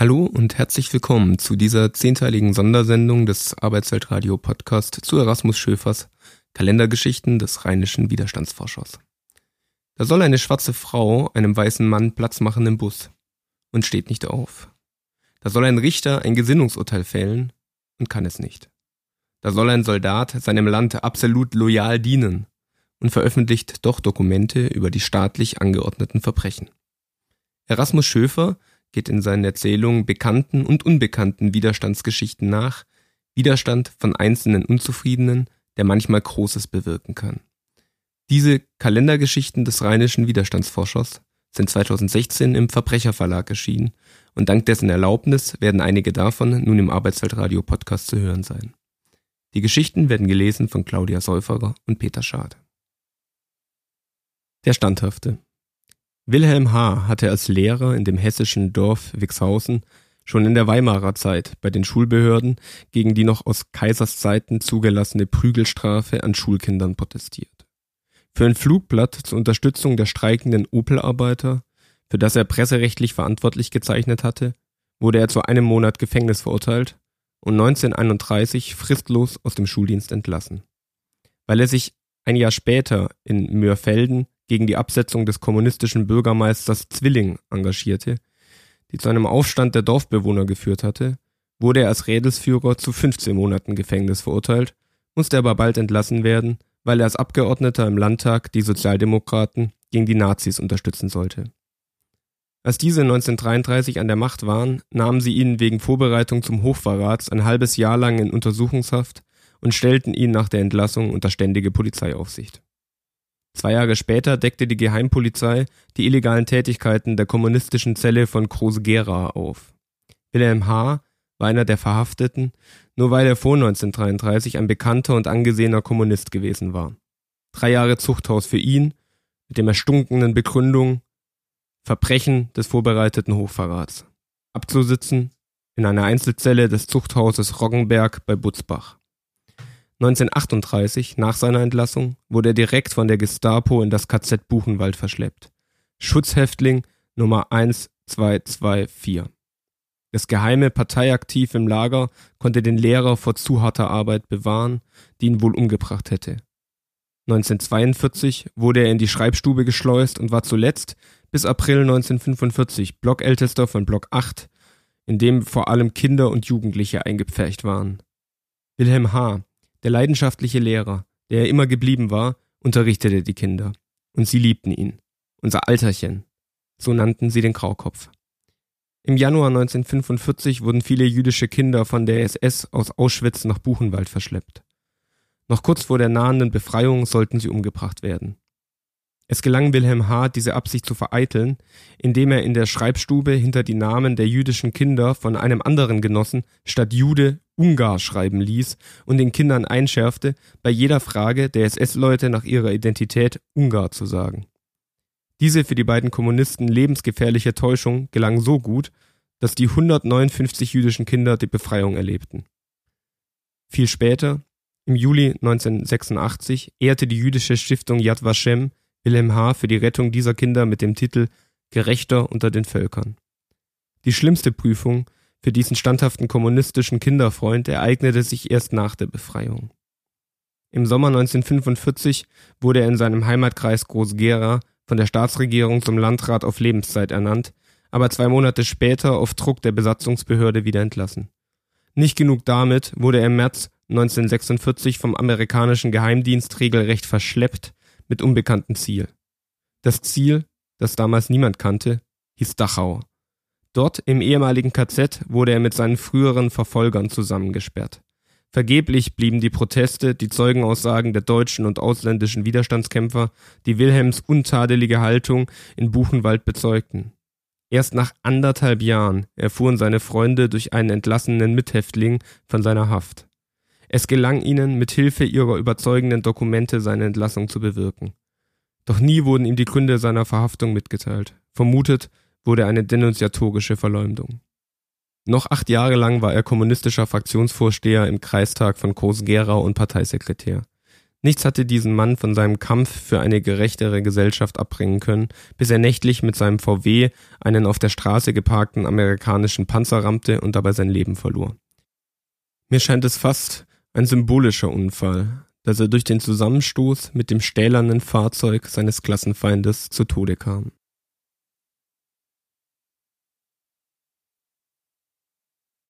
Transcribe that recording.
Hallo und herzlich willkommen zu dieser zehnteiligen Sondersendung des Arbeitsweltradio Podcast zu Erasmus Schöfers Kalendergeschichten des rheinischen Widerstandsforschers. Da soll eine schwarze Frau einem weißen Mann Platz machen im Bus und steht nicht auf. Da soll ein Richter ein Gesinnungsurteil fällen und kann es nicht. Da soll ein Soldat seinem Land absolut loyal dienen und veröffentlicht doch Dokumente über die staatlich angeordneten Verbrechen. Erasmus Schöfer geht in seinen Erzählungen bekannten und unbekannten Widerstandsgeschichten nach, Widerstand von einzelnen Unzufriedenen, der manchmal Großes bewirken kann. Diese Kalendergeschichten des rheinischen Widerstandsforschers sind 2016 im Verbrecherverlag erschienen und dank dessen Erlaubnis werden einige davon nun im Arbeitsweltradio Podcast zu hören sein. Die Geschichten werden gelesen von Claudia Säuferer und Peter Schad. Der Standhafte Wilhelm H. hatte als Lehrer in dem hessischen Dorf Wixhausen schon in der Weimarer Zeit bei den Schulbehörden gegen die noch aus Kaiserszeiten zugelassene Prügelstrafe an Schulkindern protestiert. Für ein Flugblatt zur Unterstützung der streikenden Opel-Arbeiter, für das er presserechtlich verantwortlich gezeichnet hatte, wurde er zu einem Monat Gefängnis verurteilt und 1931 fristlos aus dem Schuldienst entlassen. Weil er sich ein Jahr später in Mörfelden gegen die Absetzung des kommunistischen Bürgermeisters Zwilling engagierte, die zu einem Aufstand der Dorfbewohner geführt hatte, wurde er als Rädelsführer zu 15 Monaten Gefängnis verurteilt, musste aber bald entlassen werden, weil er als Abgeordneter im Landtag die Sozialdemokraten gegen die Nazis unterstützen sollte. Als diese 1933 an der Macht waren, nahmen sie ihn wegen Vorbereitung zum Hochverrats ein halbes Jahr lang in Untersuchungshaft und stellten ihn nach der Entlassung unter ständige Polizeiaufsicht. Zwei Jahre später deckte die Geheimpolizei die illegalen Tätigkeiten der kommunistischen Zelle von Groß-Gerau auf. Wilhelm H. war einer der Verhafteten, nur weil er vor 1933 ein bekannter und angesehener Kommunist gewesen war. Drei Jahre Zuchthaus für ihn, mit dem erstunkenen Begründung Verbrechen des vorbereiteten Hochverrats. Abzusitzen in einer Einzelzelle des Zuchthauses Roggenberg bei Butzbach. 1938, nach seiner Entlassung, wurde er direkt von der Gestapo in das KZ Buchenwald verschleppt. Schutzhäftling Nummer 1224. Das geheime Parteiaktiv im Lager konnte den Lehrer vor zu harter Arbeit bewahren, die ihn wohl umgebracht hätte. 1942 wurde er in die Schreibstube geschleust und war zuletzt bis April 1945 Blockältester von Block 8, in dem vor allem Kinder und Jugendliche eingepfercht waren. Wilhelm H., der leidenschaftliche Lehrer, der er immer geblieben war, unterrichtete die Kinder. Und sie liebten ihn. Unser Alterchen. So nannten sie den Graukopf. Im Januar 1945 wurden viele jüdische Kinder von der SS aus Auschwitz nach Buchenwald verschleppt. Noch kurz vor der nahenden Befreiung sollten sie umgebracht werden. Es gelang Wilhelm H., diese Absicht zu vereiteln, indem er in der Schreibstube hinter die Namen der jüdischen Kinder von einem anderen Genossen statt Jude Ungar schreiben ließ und den Kindern einschärfte, bei jeder Frage der SS-Leute nach ihrer Identität Ungar zu sagen. Diese für die beiden Kommunisten lebensgefährliche Täuschung gelang so gut, dass die 159 jüdischen Kinder die Befreiung erlebten. Viel später, im Juli 1986, ehrte die jüdische Stiftung Yad Vashem Wilhelm H. für die Rettung dieser Kinder mit dem Titel Gerechter unter den Völkern. Die schlimmste Prüfung für diesen standhaften kommunistischen Kinderfreund ereignete sich erst nach der Befreiung. Im Sommer 1945 wurde er in seinem Heimatkreis Groß-Gera von der Staatsregierung zum Landrat auf Lebenszeit ernannt, aber zwei Monate später auf Druck der Besatzungsbehörde wieder entlassen. Nicht genug damit wurde er im März 1946 vom amerikanischen Geheimdienst regelrecht verschleppt mit unbekanntem Ziel. Das Ziel, das damals niemand kannte, hieß Dachau. Dort im ehemaligen KZ wurde er mit seinen früheren Verfolgern zusammengesperrt. Vergeblich blieben die Proteste, die Zeugenaussagen der deutschen und ausländischen Widerstandskämpfer, die Wilhelms untadelige Haltung in Buchenwald bezeugten. Erst nach anderthalb Jahren erfuhren seine Freunde durch einen entlassenen Mithäftling von seiner Haft. Es gelang ihnen, mit Hilfe ihrer überzeugenden Dokumente seine Entlassung zu bewirken. Doch nie wurden ihm die Gründe seiner Verhaftung mitgeteilt. Vermutet wurde eine denunziatorische Verleumdung. Noch acht Jahre lang war er kommunistischer Fraktionsvorsteher im Kreistag von Groß-Gerau und Parteisekretär. Nichts hatte diesen Mann von seinem Kampf für eine gerechtere Gesellschaft abbringen können, bis er nächtlich mit seinem VW einen auf der Straße geparkten amerikanischen Panzer rammte und dabei sein Leben verlor. Mir scheint es fast, ein symbolischer Unfall, dass er durch den Zusammenstoß mit dem stählernen Fahrzeug seines Klassenfeindes zu Tode kam.